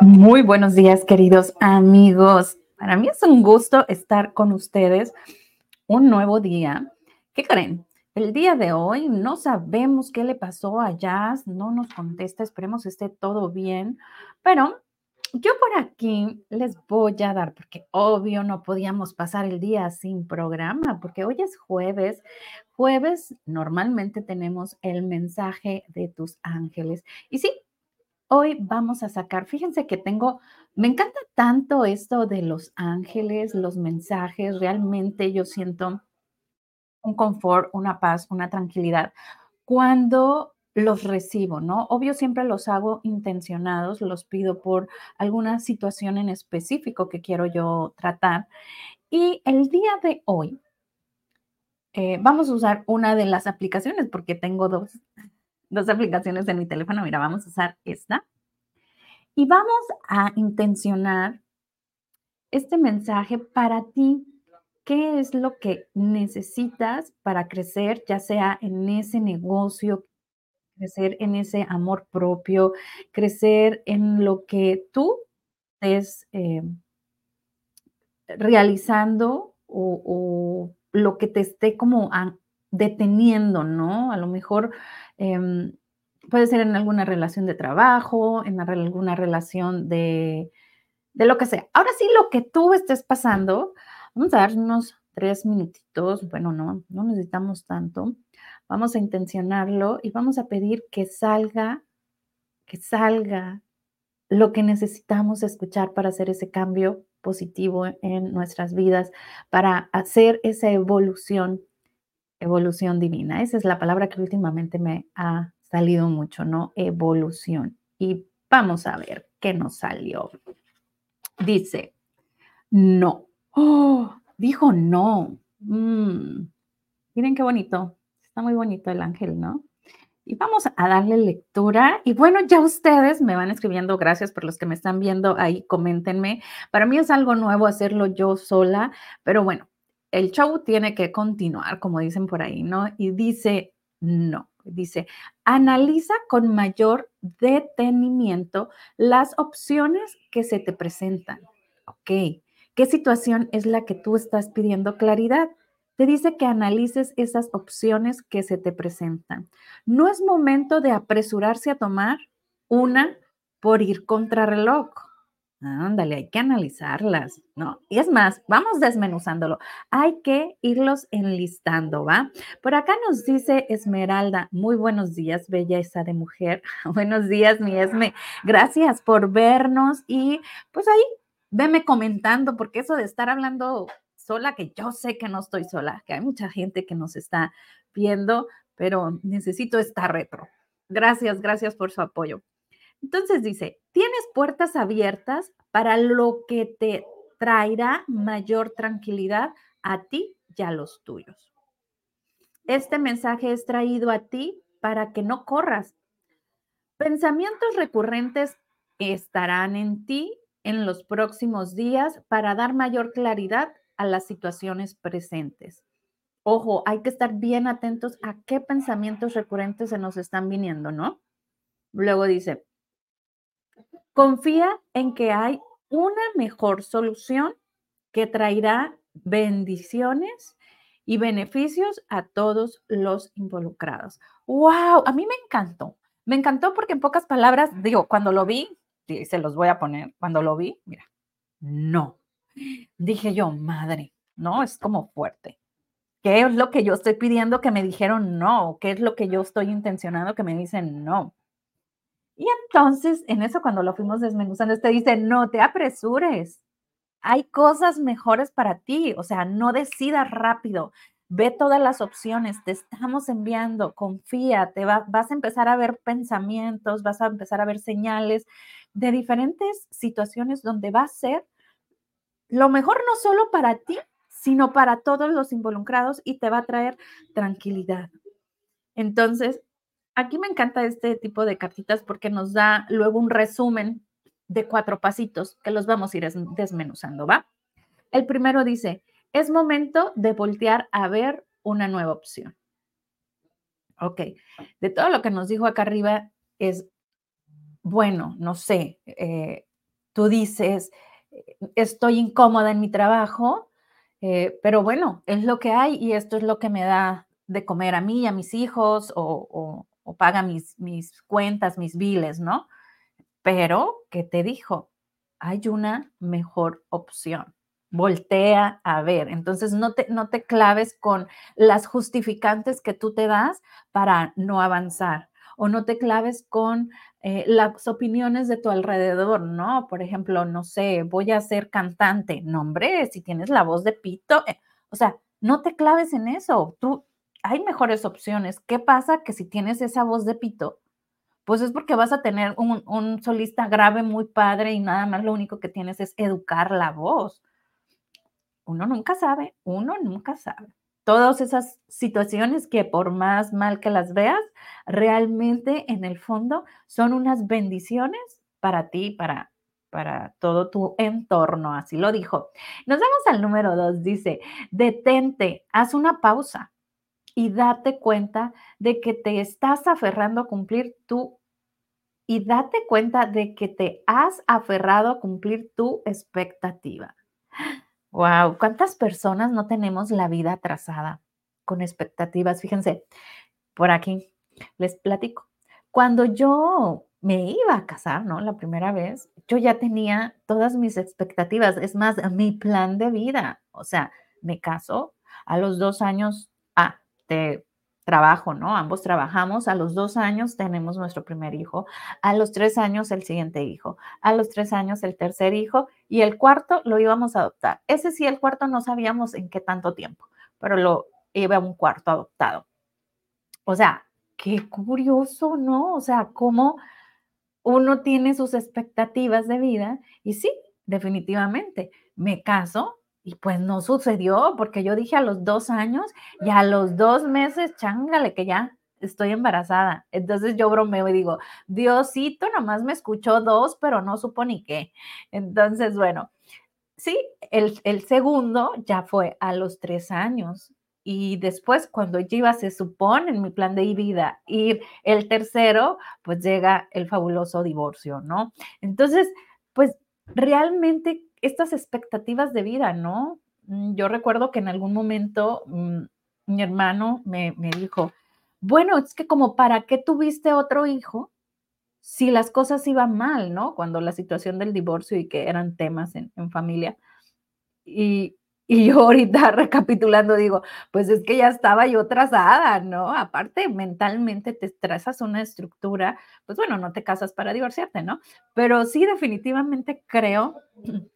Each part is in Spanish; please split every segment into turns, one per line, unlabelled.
Muy buenos días, queridos amigos. Para mí es un gusto estar con ustedes un nuevo día. ¿Qué creen? El día de hoy no sabemos qué le pasó a Jazz, no nos contesta, esperemos esté todo bien, pero yo por aquí les voy a dar, porque obvio no podíamos pasar el día sin programa, porque hoy es jueves. Jueves normalmente tenemos el mensaje de tus ángeles. Y sí, hoy vamos a sacar, fíjense que tengo, me encanta tanto esto de los ángeles, los mensajes, realmente yo siento un confort, una paz, una tranquilidad cuando los recibo, ¿no? Obvio siempre los hago intencionados, los pido por alguna situación en específico que quiero yo tratar. Y el día de hoy eh, vamos a usar una de las aplicaciones porque tengo dos, dos aplicaciones en mi teléfono. Mira, vamos a usar esta. Y vamos a intencionar este mensaje para ti. ¿Qué es lo que necesitas para crecer, ya sea en ese negocio, crecer en ese amor propio, crecer en lo que tú estés eh, realizando o, lo que te esté como deteniendo, ¿no? A lo mejor em, puede ser en alguna relación de trabajo, en alguna relación de, de lo que sea. Ahora sí, lo que tú estés pasando, vamos a dar unos tres minutitos, bueno, no, no necesitamos tanto Vamos a intencionarlo y vamos a pedir que salga, que salga lo que necesitamos escuchar para hacer ese cambio positivo en nuestras vidas, para hacer esa evolución, evolución divina. Esa es la palabra que últimamente me ha salido mucho, ¿no? Evolución. Y vamos a ver qué nos salió. Dice, no. Oh, dijo no. Mm, miren qué bonito. Está muy bonito el ángel, ¿no? Y vamos a darle lectura. Y bueno, ya ustedes me van escribiendo, gracias por los que me están viendo ahí, coméntenme. Para mí es algo nuevo hacerlo yo sola, pero bueno, el show tiene que continuar, como dicen por ahí, ¿no? Y dice, no, dice, analiza con mayor detenimiento las opciones que se te presentan. Ok, ¿qué situación es la que tú estás pidiendo claridad? te dice que analices esas opciones que se te presentan. No es momento de apresurarse a tomar una por ir contra reloj. Ándale, hay que analizarlas, ¿no? Y es más, vamos desmenuzándolo. Hay que irlos enlistando, ¿va? Por acá nos dice Esmeralda, muy buenos días, belleza de mujer. buenos días, mi Esme. Gracias por vernos y pues ahí veme comentando, porque eso de estar hablando sola, que yo sé que no estoy sola, que hay mucha gente que nos está viendo, pero necesito esta retro. Gracias, gracias por su apoyo. Entonces dice, tienes puertas abiertas para lo que te traerá mayor tranquilidad a ti y a los tuyos. Este mensaje es traído a ti para que no corras. Pensamientos recurrentes estarán en ti en los próximos días para dar mayor claridad a las situaciones presentes. Ojo, hay que estar bien atentos a qué pensamientos recurrentes se nos están viniendo, ¿no? Luego dice, confía en que hay una mejor solución que traerá bendiciones y beneficios a todos los involucrados. ¡Wow! A mí me encantó. Me encantó porque en pocas palabras, digo, cuando lo vi, se los voy a poner, cuando lo vi, mira, no, Dije yo, madre, no, es como fuerte. ¿Qué es lo que yo estoy pidiendo que me dijeron no? ¿Qué es lo que yo estoy intencionando que me dicen no? Y entonces, en eso cuando lo fuimos desmenuzando, usted dice, no te apresures. Hay cosas mejores para ti, o sea, no decidas rápido. Ve todas las opciones, te estamos enviando, confía, te vas a empezar a ver pensamientos, vas a empezar a ver señales de diferentes situaciones donde va a ser lo mejor no solo para ti, sino para todos los involucrados y te va a traer tranquilidad. Entonces, aquí me encanta este tipo de cartitas porque nos da luego un resumen de cuatro pasitos que los vamos a ir desmenuzando, ¿va? El primero dice, es momento de voltear a ver una nueva opción. Ok, de todo lo que nos dijo acá arriba es, bueno, no sé, eh, tú dices, eh, estoy incómoda en mi trabajo, eh, pero bueno, es lo que hay y esto es lo que me da de comer a mí a mis hijos o, paga mis, mis cuentas, mis biles, ¿no? Pero, ¿qué te dijo? Hay una mejor opción. Voltea a ver. Entonces, no te, no te claves con las justificantes que tú te das para no avanzar o no te claves con eh, las opiniones de tu alrededor, ¿no? Por ejemplo, no sé, voy a ser cantante. No, hombre, si tienes la voz de pito, eh, o sea, no te claves en eso. Tú, hay mejores opciones. ¿Qué pasa? Que si tienes esa voz de pito, pues es porque vas a tener un, solista grave muy padre y nada más lo único que tienes es educar la voz. Uno nunca sabe, uno nunca sabe todas esas situaciones que por más mal que las veas, realmente en el fondo son unas bendiciones para ti, para, para todo tu entorno, así lo dijo. Nos vamos al número dos, dice, detente, haz una pausa y date cuenta de que te estás aferrando a cumplir tu y date cuenta de que te has aferrado a cumplir tu expectativa. Wow, ¿cuántas personas no tenemos la vida atrasada con expectativas? Fíjense, por aquí les platico. Cuando yo me iba a casar, ¿no? La primera vez, yo ya tenía todas mis expectativas, es más, mi plan de vida. O sea, me caso a los dos años, ah, te trabajo, ¿no? Ambos trabajamos, a los dos años tenemos nuestro primer hijo, a los tres años el siguiente hijo, a los tres años el tercer hijo y el cuarto lo íbamos a adoptar. Ese sí, el cuarto no sabíamos en qué tanto tiempo, pero lo iba a un cuarto adoptado. O sea, qué curioso, ¿no? O sea, cómo uno tiene sus expectativas de vida y sí, definitivamente, me caso, y pues no sucedió, porque yo dije a los dos años y a los dos meses, chángale, que ya estoy embarazada. Entonces yo bromeo y digo, Diosito nomás me escuchó dos, pero no supo ni qué. Entonces, bueno, sí, el, el segundo ya fue a los tres años. Y después, cuando yo iba, se supone en mi plan de vida, ir el tercero, pues llega el fabuloso divorcio, ¿no? Entonces, pues realmente estas expectativas de vida, ¿no? Mm, yo recuerdo que en algún momento mm, mi hermano me, dijo, bueno, es que como para qué tuviste otro hijo si las cosas iban mal, ¿no? Cuando la situación del divorcio y que eran temas en, en familia. Y, y yo ahorita recapitulando digo, pues es que ya estaba yo trazada, ¿no? Aparte, mentalmente te trazas una estructura, pues bueno, no te casas para divorciarte, ¿no? Pero sí, definitivamente creo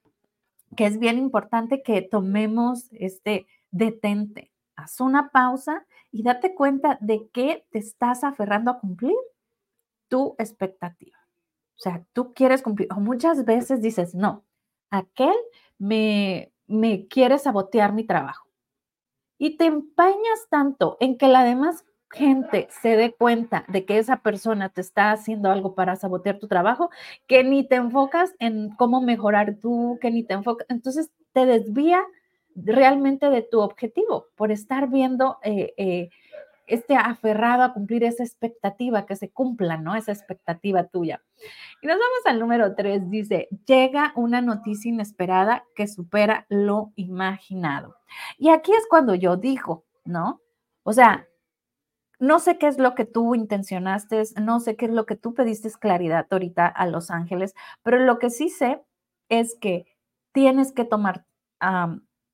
que es bien importante que tomemos este detente, haz una pausa y date cuenta de qué te estás aferrando a cumplir tu expectativa. O sea, tú quieres cumplir, o muchas veces dices, no, aquel me, me quiere sabotear mi trabajo. Y te empañas tanto en que la demás gente se dé cuenta de que esa persona te está haciendo algo para sabotear tu trabajo, que ni te enfocas en cómo mejorar tú, que ni te enfocas, entonces te desvía realmente de tu objetivo por estar viendo eh, eh, este aferrado a cumplir esa expectativa, que se cumpla, ¿no? Esa expectativa tuya. Y nos vamos al número tres, dice, llega una noticia inesperada que supera lo imaginado. Y aquí es cuando yo digo, ¿no? O sea, no sé qué es lo que tú intencionaste, no sé qué es lo que tú pediste claridad ahorita a Los Ángeles, pero lo que sí sé es que tienes que tomar,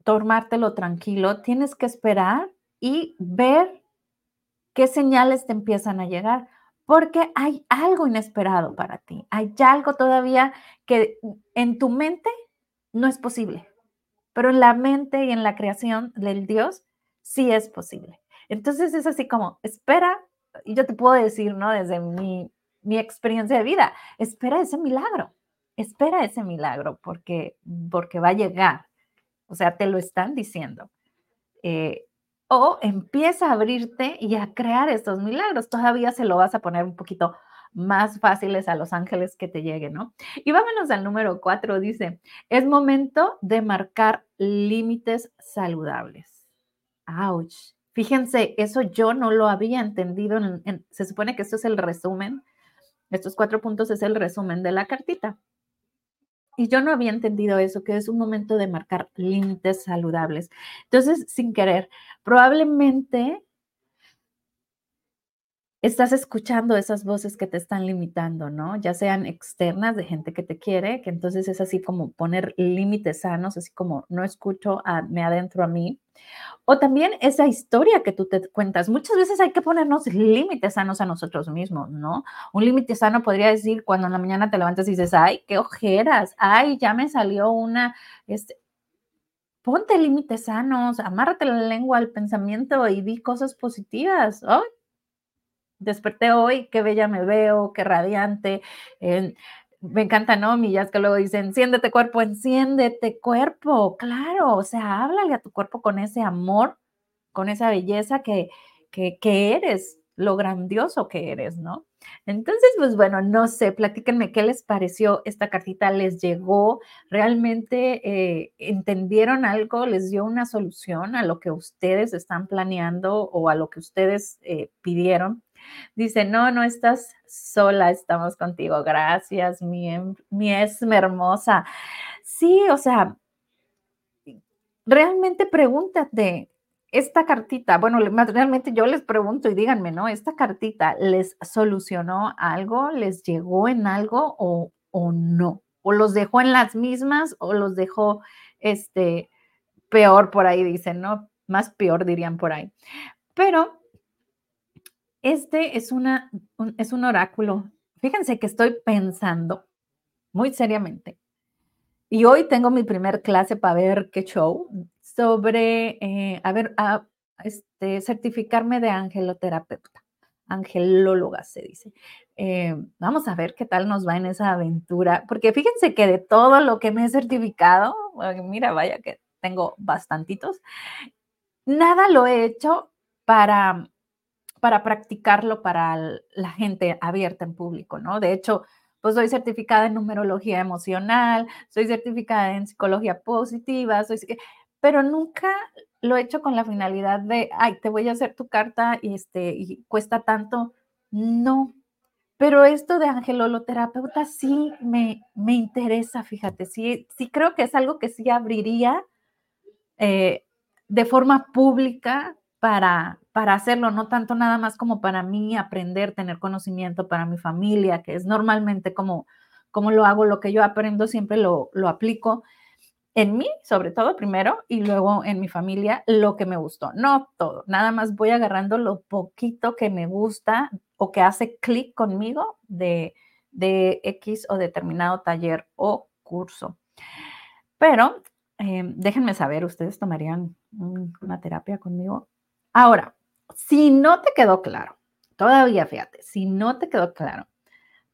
tomártelo tranquilo, tienes que esperar y ver qué señales te empiezan a llegar, porque hay algo inesperado para ti, hay algo todavía que en tu mente no es posible, pero en la mente y en la creación del Dios sí es posible. Entonces es así como, espera, y yo te puedo decir, ¿no? Desde mi, experiencia de vida, espera ese milagro, espera ese milagro porque, porque va a llegar. O sea, te lo están diciendo. Eh, o empieza a abrirte y a crear estos milagros. Todavía se lo vas a poner un poquito más fáciles a los ángeles que te lleguen, ¿no? Y vámonos al número cuatro, dice, es momento de marcar límites saludables. Ouch. Fíjense, eso yo no lo había entendido. se supone que esto es el resumen. Estos cuatro puntos es el resumen de la cartita. y yo no había entendido eso, que es un momento de marcar límites saludables. Entonces, sin querer, probablemente estás escuchando esas voces que te están limitando, ¿no? Ya sean externas de gente que te quiere, que entonces es así como poner límites sanos, así como no escucho, a, me adentro a mí. O también esa historia que tú te cuentas. Muchas veces hay que ponernos límites sanos a nosotros mismos, ¿no? Un límite sano podría decir cuando en la mañana te levantas y dices, ay, qué ojeras, ay, ya me salió una, este, ponte límites sanos, amárrate la lengua al pensamiento y di cosas positivas. Ay, desperté hoy, qué bella me veo, qué radiante. me encanta, ¿no? Millas que luego dicen, enciéndete cuerpo, enciéndete cuerpo. Claro, o sea, háblale a tu cuerpo con ese amor, con esa belleza que, que, eres, lo grandioso que eres, ¿no? Entonces, pues bueno, no sé, platíquenme qué les pareció esta cartita, les llegó, realmente eh, entendieron algo, les dio una solución a lo que ustedes están planeando o a lo que ustedes eh, pidieron. Dice, no, no estás sola, estamos contigo. Gracias, mi, mi hermosa. Sí, o sea, realmente pregúntate, esta cartita, bueno, realmente yo les pregunto y díganme, ¿no? ¿Esta cartita les solucionó algo? ¿Les llegó en algo o, o no? ¿O los dejó en las mismas o los dejó, este, peor por ahí, dicen, ¿no? Más peor dirían por ahí. Pero este es, una, un, es un oráculo. Fíjense que estoy pensando muy seriamente. Y hoy tengo mi primer clase para ver qué show sobre, eh, a ver, a, este, certificarme de angeloterapeuta, angelóloga se dice. Eh, vamos a ver qué tal nos va en esa aventura, porque fíjense que de todo lo que me he certificado, mira, vaya que tengo bastantitos, nada lo he hecho para para practicarlo para la gente abierta en público, ¿no? De hecho, pues soy certificada en numerología emocional, soy certificada en psicología positiva, soy, pero nunca lo he hecho con la finalidad de, ay, te voy a hacer tu carta y, este, y cuesta tanto. No, pero esto de angeloloterapeuta sí me, me interesa, fíjate, sí, sí creo que es algo que sí abriría eh, de forma pública para, para hacerlo, no tanto nada más como para mí aprender, tener conocimiento para mi familia, que es normalmente como, como lo hago, lo que yo aprendo siempre lo, lo aplico en mí, sobre todo primero, y luego en mi familia, lo que me gustó. No todo, nada más voy agarrando lo poquito que me gusta o que hace clic conmigo de, de X o determinado taller o curso. Pero eh, déjenme saber, ¿ustedes tomarían una terapia conmigo? Ahora, si no te quedó claro, todavía fíjate, si no te quedó claro,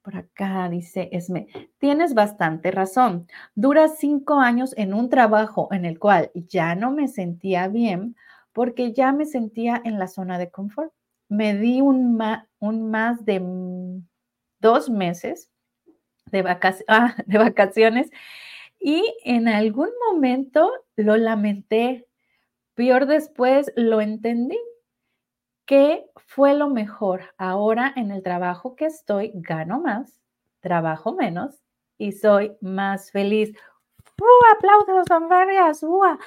por acá dice Esme, tienes bastante razón. Dura cinco años en un trabajo en el cual ya no me sentía bien porque ya me sentía en la zona de confort. Me di un, más de dos meses ah, de vacaciones y en algún momento lo lamenté. Peor después lo entendí ¿Qué fue lo mejor? Ahora en el trabajo que estoy, gano más, trabajo menos y soy más feliz. ¡Uh! Aplausos, son varias. ¡Uh!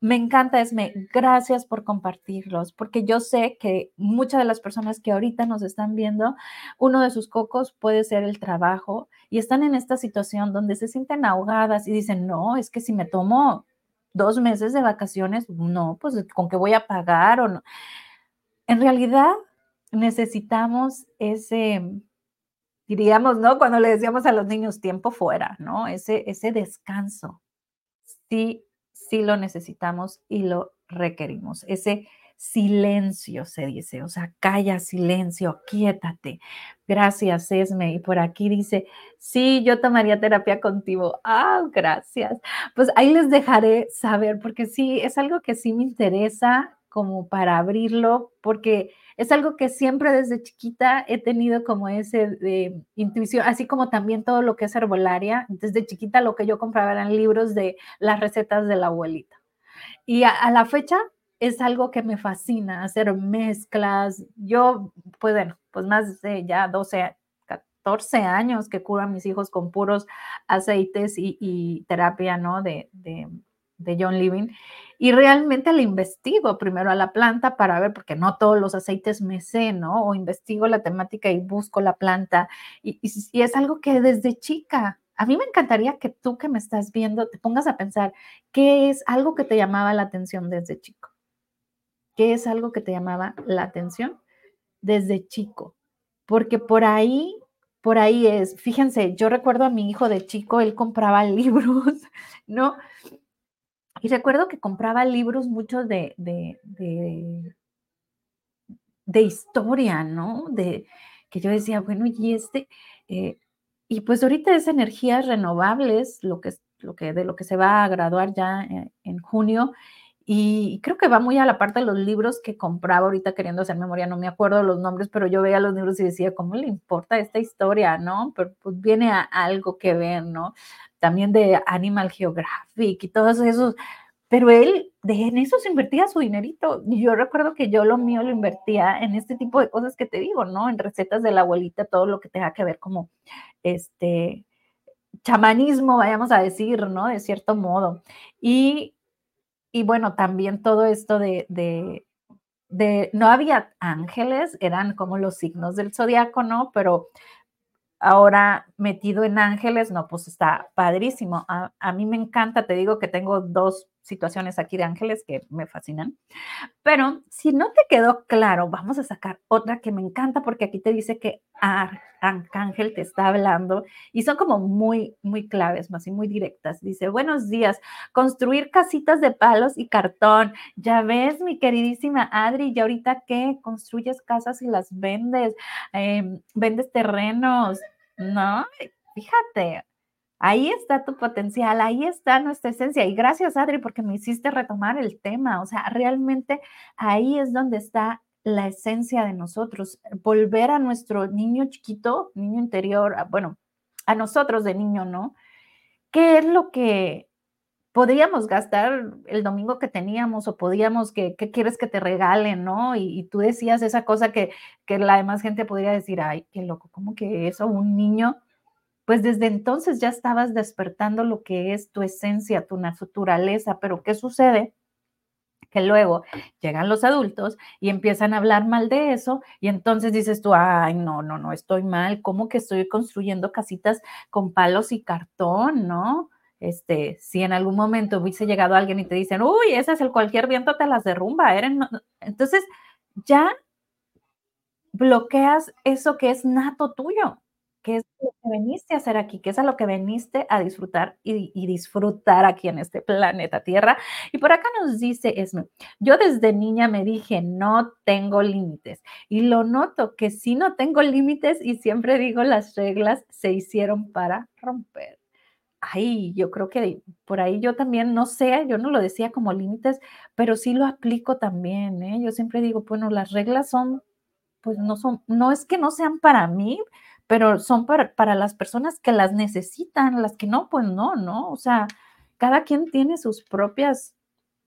Me encanta, Esme. Gracias por compartirlos, porque yo sé que muchas de las personas que ahorita nos están viendo, uno de sus cocos puede ser el trabajo y están en esta situación donde se sienten ahogadas y dicen, no, es que si me tomo dos meses de vacaciones, no, pues con qué voy a pagar o no en realidad necesitamos ese, diríamos, ¿no? Cuando le decíamos a los niños tiempo fuera, ¿no? Ese, ese descanso. Sí, sí lo necesitamos y lo requerimos. Ese silencio, se dice, o sea, calla, silencio, quiétate. Gracias, Esme. Y por aquí dice, sí, yo tomaría terapia contigo. Ah, gracias. Pues ahí les dejaré saber, porque sí, es algo que sí me interesa como para abrirlo, porque es algo que siempre desde chiquita he tenido como ese de intuición, así como también todo lo que es herbolaria. Desde chiquita lo que yo compraba eran libros de las recetas de la abuelita. Y a, la fecha es algo que me fascina, hacer mezclas. Yo, pues bueno, pues más de ya 12, 14 años que curo a mis hijos con puros aceites y, terapia, ¿no? De, de, John Living. Y realmente le investigo primero a la planta para ver, porque no todos los aceites me sé, ¿no? O investigo la temática y busco la planta. Y, y, es algo que desde chica, a mí me encantaría que tú que me estás viendo te pongas a pensar, ¿qué es algo que te llamaba la atención desde chico? ¿Qué es algo que te llamaba la atención desde chico? Porque por ahí, por ahí es, fíjense, yo recuerdo a mi hijo de chico, él compraba libros, ¿no? Y recuerdo que compraba libros muchos de, de, de, historia, ¿no? De que yo decía, bueno, y este, eh, y pues ahorita es energías renovables, lo que, lo que, de lo que se va a graduar ya en, en junio, y creo que va muy a la parte de los libros que compraba ahorita queriendo hacer memoria, no me acuerdo los nombres, pero yo veía los libros y decía, ¿cómo le importa esta historia, no? Pero pues viene a algo que ver, ¿no? También de Animal Geographic y todos esos pero él de, en eso se invertía su dinerito. Y yo recuerdo que yo lo mío lo invertía en este tipo de cosas que te digo, ¿no? En recetas de la abuelita, todo lo que tenga que ver como este chamanismo, vayamos a decir, ¿no? De cierto modo. Y, y bueno, también todo esto de, de, de, no había ángeles, eran como los signos del zodiaco, ¿no? Pero ahora metido en ángeles, no, pues está padrísimo. A, a, mí me encanta, te digo que tengo dos situaciones aquí de ángeles que me fascinan. Pero si no te quedó claro, vamos a sacar otra que me encanta porque aquí te dice que Arcángel te está hablando y son como muy, muy claves, más y muy directas. Dice, buenos días, construir casitas de palos y cartón. Ya ves, mi queridísima Adri, y ahorita qué, construyes casas y las vendes, eh, vendes terrenos, ¿no? Fíjate, Ahí está tu potencial, ahí está nuestra esencia. Y gracias, Adri, porque me hiciste retomar el tema. O sea, realmente ahí es donde está la esencia de nosotros. Volver a nuestro niño chiquito, niño interior, bueno, a nosotros de niño, ¿no? ¿Qué es lo que podíamos gastar el domingo que teníamos o podíamos, que, ¿qué quieres que te regalen, no? Y, y, tú decías esa cosa que, que la demás gente podría decir, ay, qué loco, ¿cómo que eso? Un niño pues desde entonces ya estabas despertando lo que es tu esencia, tu naturaleza, pero ¿qué sucede? Que luego llegan los adultos y empiezan a hablar mal de eso y entonces dices tú, ay, no, no, no, estoy mal, ¿cómo que estoy construyendo casitas con palos y cartón, no? Este, si en algún momento hubiese llegado alguien y te dicen, uy, ese es el cualquier viento te las derrumba, entonces ya bloqueas eso que es nato tuyo qué es lo que veniste a hacer aquí, qué es a lo que veniste a disfrutar y, disfrutar aquí en este planeta Tierra. Y por acá nos dice Esme, yo desde niña me dije, no tengo límites. Y lo noto que sí no tengo límites y siempre digo, las reglas se hicieron para romper. Ay, yo creo que por ahí yo también, no sé, yo no lo decía como límites, pero sí lo aplico también, ¿eh? Yo siempre digo, bueno, las reglas son, pues no son, no es que no sean para mí, pero son para, las personas que las necesitan, las que no, pues no, ¿no? O sea, cada quien tiene sus propias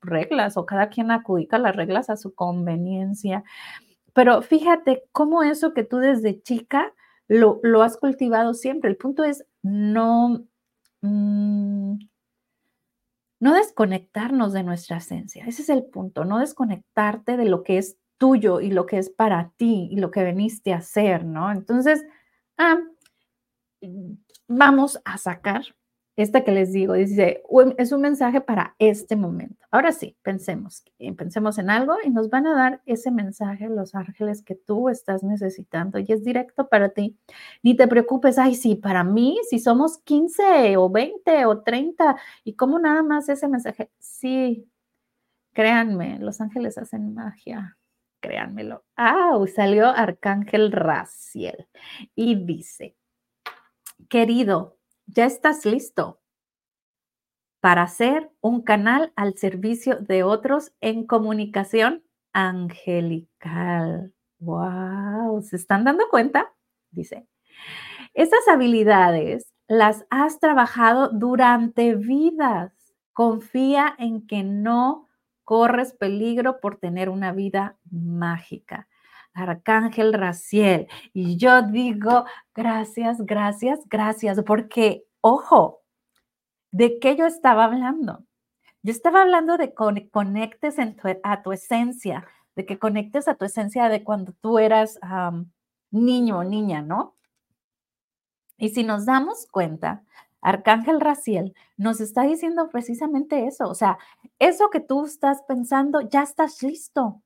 reglas o cada quien acudica las reglas a su conveniencia. Pero fíjate cómo eso que tú desde chica lo, lo has cultivado siempre. El punto es no, mm, no desconectarnos de nuestra esencia. Ese es el punto, no desconectarte de lo que es tuyo y lo que es para ti y lo que veniste a hacer, ¿no? Entonces, ah, vamos a sacar esta que les digo, dice, es un mensaje para este momento. Ahora sí, pensemos, pensemos en algo y nos van a dar ese mensaje los ángeles que tú estás necesitando y es directo para ti. Ni te preocupes, ay, sí, para mí, si somos 15 o 20 o 30 y cómo nada más ese mensaje, sí, créanme, los ángeles hacen magia créanmelo. Ah, salió Arcángel Raciel y dice, querido, ya estás listo para ser un canal al servicio de otros en comunicación angelical. ¡Wow! ¿Se están dando cuenta? Dice, estas habilidades las has trabajado durante vidas. Confía en que no corres peligro por tener una vida mágica. Arcángel Raciel. Y yo digo, gracias, gracias, gracias, porque, ojo, ¿de qué yo estaba hablando? Yo estaba hablando de que conectes a tu esencia, de que conectes a tu esencia de cuando tú eras niño o niña, ¿no? Y si nos damos cuenta, Arcángel Raciel nos está diciendo precisamente eso, o sea, eso que tú estás pensando, ya estás listo,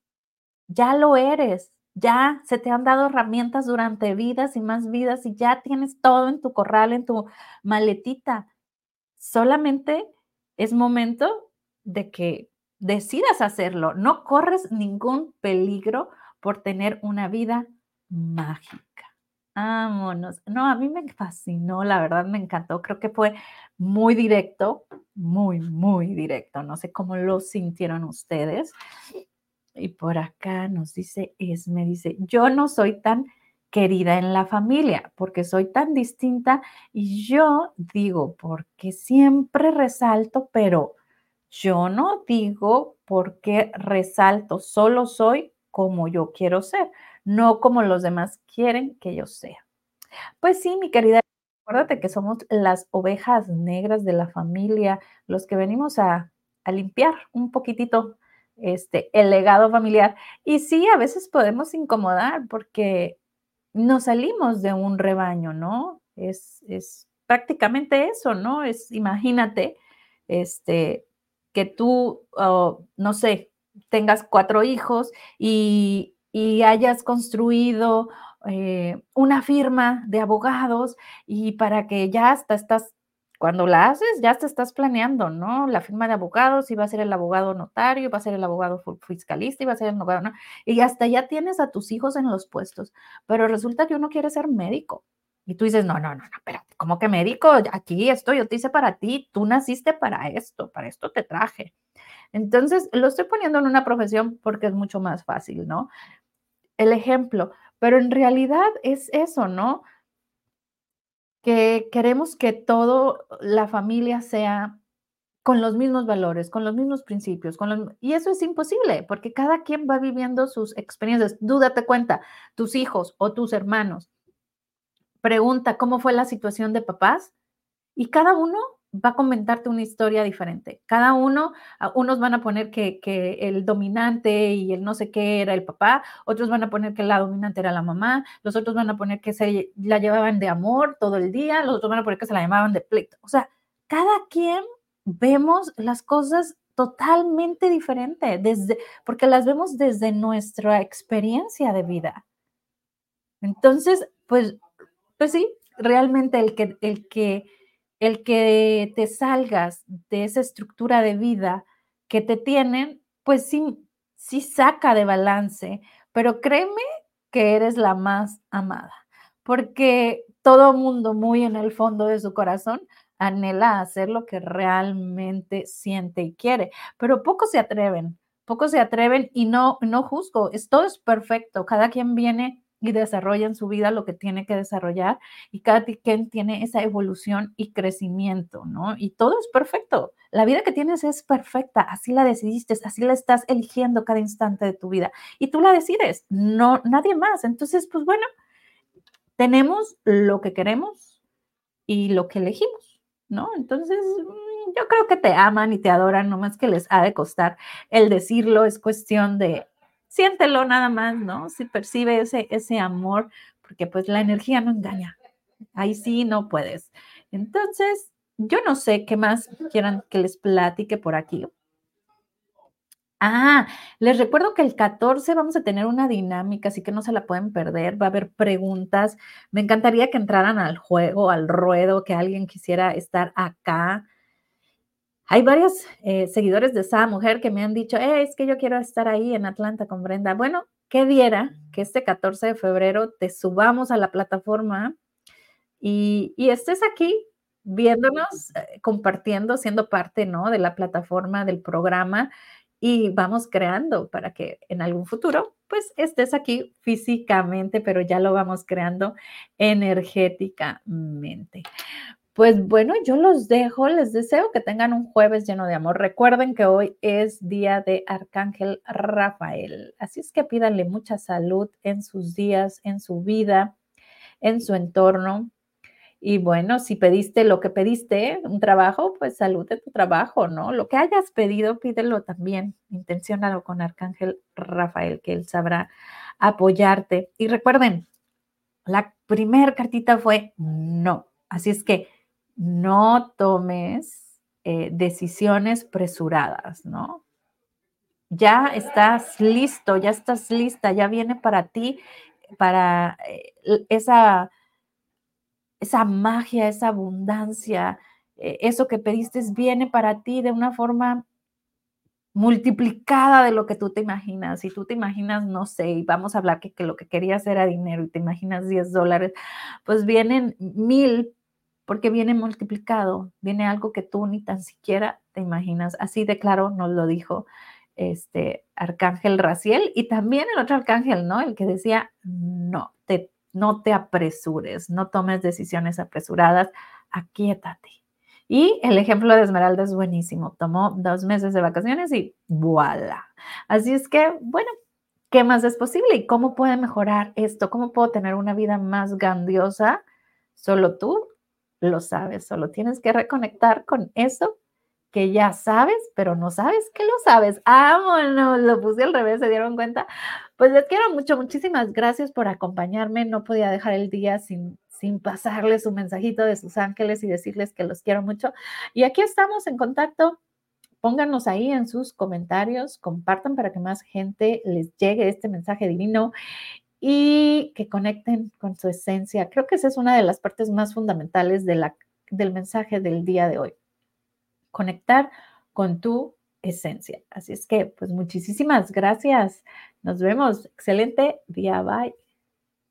ya lo eres, ya se te han dado herramientas durante vidas y más vidas y ya tienes todo en tu corral, en tu maletita. Solamente es momento de que decidas hacerlo. No corres ningún peligro por tener una vida mágica. Vámonos. No, a mí me fascinó, la verdad me encantó. Creo que fue muy directo, muy, muy directo. No sé cómo lo sintieron ustedes. Y por acá nos dice me dice, yo no soy tan querida en la familia porque soy tan distinta y yo digo, porque siempre resalto, pero yo no digo porque resalto, solo soy como yo quiero ser no como los demás quieren que yo sea. Pues sí, mi querida, acuérdate que somos las ovejas negras de la familia, los que venimos a, limpiar un poquitito este, el legado familiar. Y sí, a veces podemos incomodar porque nos salimos de un rebaño, ¿no? Es, es prácticamente eso, ¿no? Es, imagínate, este, que tú, no sé, tengas cuatro hijos y, y hayas construido eh, una firma de abogados y para que ya hasta estás, cuando la haces, ya te estás planeando, ¿no? La firma de abogados, y va a ser el abogado notario, va a ser el abogado fiscalista, y va a ser el abogado. Y hasta ya tienes a tus hijos en los puestos, pero resulta que uno quiere ser médico. Y tú dices, no, no, no, no, pero ¿cómo que médico? Aquí estoy, yo te hice para ti, tú naciste para esto, para esto te traje. Entonces, lo estoy poniendo en una profesión porque es mucho más fácil, ¿no? El ejemplo, pero en realidad es eso, ¿no? Que queremos que toda la familia sea con los mismos valores, con los mismos principios, y eso es imposible, porque cada quien va viviendo sus experiencias. Dúdate cuenta, tus hijos o tus hermanos. Pregunta cómo fue la situación de papás y cada uno va a comentarte una historia diferente. Cada uno, unos van a poner que, el dominante y el no sé qué era el papá, otros van a poner que la dominante era la mamá, los otros van a poner que se la llevaban de amor todo el día, los otros van a poner que se la llamaban de pleito. O sea, cada quien vemos las cosas totalmente diferente, desde, porque las vemos desde nuestra experiencia de vida. Entonces, pues, pues sí, realmente el que, el que el que te salgas de esa estructura de vida que te tienen, pues sí, sí saca de balance, pero créeme que eres la más amada, porque todo mundo muy en el fondo de su corazón anhela hacer lo que realmente siente y quiere, pero pocos se atreven, pocos se atreven y no, no juzgo, es, todo es perfecto, cada quien viene y desarrolla en su vida lo que tiene que desarrollar y cada quien tiene esa evolución y crecimiento, ¿no? Y todo es perfecto. La vida que tienes es perfecta, así la decidiste, así la estás eligiendo cada instante de tu vida y tú la decides, no nadie más. Entonces, pues bueno, tenemos lo que queremos y lo que elegimos, ¿no? Entonces, mm, yo creo que te aman y te adoran, no más que les ha de costar el decirlo, es cuestión de siéntelo nada más, ¿no? Si percibe ese, ese amor, porque pues la energía no engaña. Ahí sí no puedes. Entonces, yo no sé qué más quieran que les platique por aquí. Ah, les recuerdo que el 14 vamos a tener una dinámica, así que no se la pueden perder. Va a haber preguntas. Me encantaría que entraran al juego, al ruedo, que alguien quisiera estar acá. Hay varios eh, seguidores de esa mujer que me han dicho, eh, es que yo quiero estar ahí en Atlanta con Brenda. Bueno, ¿qué diera que este 14 de febrero te subamos a la plataforma y, estés aquí viéndonos, eh, compartiendo, siendo parte, ¿no? De la plataforma, del programa y vamos creando para que en algún futuro, pues estés aquí físicamente, pero ya lo vamos creando energéticamente. Pues bueno, yo los dejo, les deseo que tengan un jueves lleno de amor. Recuerden que hoy es día de Arcángel Rafael, así es que pídanle mucha salud en sus días, en su vida, en su entorno. Y bueno, si pediste lo que pediste, un trabajo, pues salud de tu trabajo, ¿no? Lo que hayas pedido, pídelo también. Intenciónalo con Arcángel Rafael, que él sabrá apoyarte. Y recuerden, la primera cartita fue no. Así es que no tomes eh, decisiones presuradas, ¿no? Ya estás listo, ya estás lista, ya viene para ti, para eh, esa, esa magia, esa abundancia, eh, eso que pediste viene para ti de una forma multiplicada de lo que tú te imaginas. Si tú te imaginas, no sé, y vamos a hablar que, que lo que querías era dinero y te imaginas 10 dólares, pues vienen mil porque viene multiplicado, viene algo que tú ni tan siquiera te imaginas. Así de claro nos lo dijo este arcángel Raciel y también el otro arcángel, ¿no? El que decía, no te, no te apresures, no tomes decisiones apresuradas, aquíétate. Y el ejemplo de Esmeralda es buenísimo. Tomó dos meses de vacaciones y voilà. Así es que, bueno, ¿qué más es posible? ¿Y cómo puede mejorar esto? ¿Cómo puedo tener una vida más grandiosa? Solo tú lo sabes, solo tienes que reconectar con eso que ya sabes, pero no sabes que lo sabes. ¡Vámonos! Lo puse al revés, ¿se dieron cuenta? Pues les quiero mucho, muchísimas gracias por acompañarme. No podía dejar el día sin, sin pasarles un mensajito de sus ángeles y decirles que los quiero mucho. Y aquí estamos en contacto. Pónganos ahí en sus comentarios, compartan para que más gente les llegue este mensaje divino y que conecten con su esencia. Creo que esa es una de las partes más fundamentales de la, del mensaje del día de hoy. Conectar con tu esencia. Así es que, pues muchísimas gracias. Nos vemos. Excelente día. Bye.